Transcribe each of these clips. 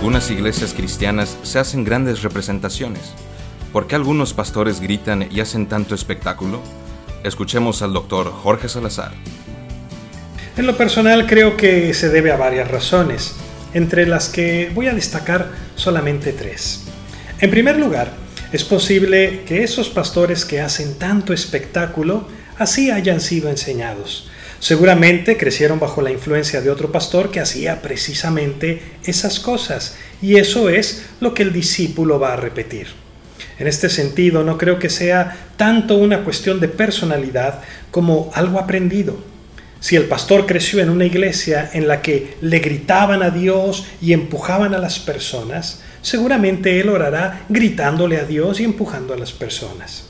algunas iglesias cristianas se hacen grandes representaciones. ¿Por qué algunos pastores gritan y hacen tanto espectáculo? Escuchemos al doctor Jorge Salazar. En lo personal creo que se debe a varias razones, entre las que voy a destacar solamente tres. En primer lugar, es posible que esos pastores que hacen tanto espectáculo así hayan sido enseñados. Seguramente crecieron bajo la influencia de otro pastor que hacía precisamente esas cosas, y eso es lo que el discípulo va a repetir. En este sentido, no creo que sea tanto una cuestión de personalidad como algo aprendido. Si el pastor creció en una iglesia en la que le gritaban a Dios y empujaban a las personas, seguramente él orará gritándole a Dios y empujando a las personas.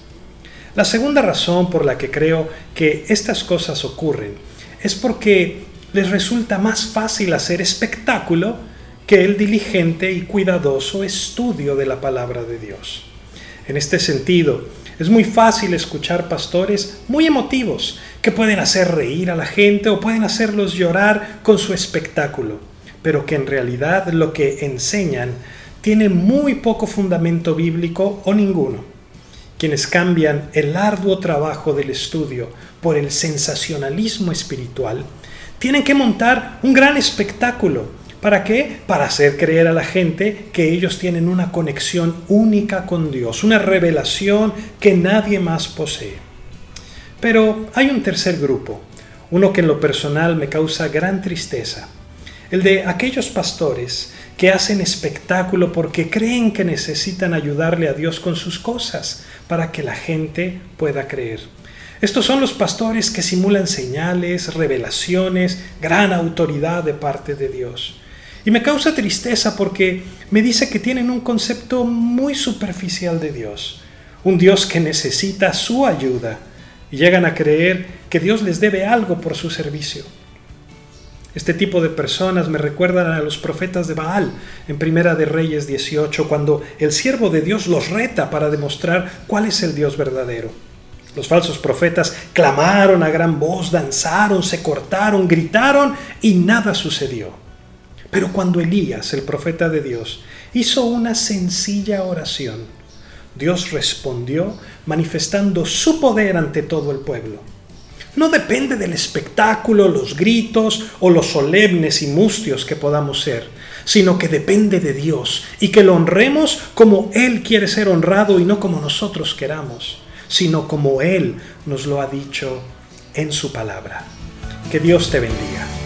La segunda razón por la que creo que estas cosas ocurren es porque les resulta más fácil hacer espectáculo que el diligente y cuidadoso estudio de la palabra de Dios. En este sentido, es muy fácil escuchar pastores muy emotivos que pueden hacer reír a la gente o pueden hacerlos llorar con su espectáculo, pero que en realidad lo que enseñan tiene muy poco fundamento bíblico o ninguno quienes cambian el arduo trabajo del estudio por el sensacionalismo espiritual, tienen que montar un gran espectáculo. ¿Para qué? Para hacer creer a la gente que ellos tienen una conexión única con Dios, una revelación que nadie más posee. Pero hay un tercer grupo, uno que en lo personal me causa gran tristeza, el de aquellos pastores que hacen espectáculo porque creen que necesitan ayudarle a Dios con sus cosas para que la gente pueda creer. Estos son los pastores que simulan señales, revelaciones, gran autoridad de parte de Dios. Y me causa tristeza porque me dice que tienen un concepto muy superficial de Dios, un Dios que necesita su ayuda y llegan a creer que Dios les debe algo por su servicio. Este tipo de personas me recuerdan a los profetas de Baal en Primera de Reyes 18, cuando el siervo de Dios los reta para demostrar cuál es el Dios verdadero. Los falsos profetas clamaron a gran voz, danzaron, se cortaron, gritaron y nada sucedió. Pero cuando Elías, el profeta de Dios, hizo una sencilla oración, Dios respondió manifestando su poder ante todo el pueblo no depende del espectáculo, los gritos o los solemnes y mustios que podamos ser, sino que depende de Dios y que lo honremos como Él quiere ser honrado y no como nosotros queramos, sino como Él nos lo ha dicho en su palabra. Que Dios te bendiga.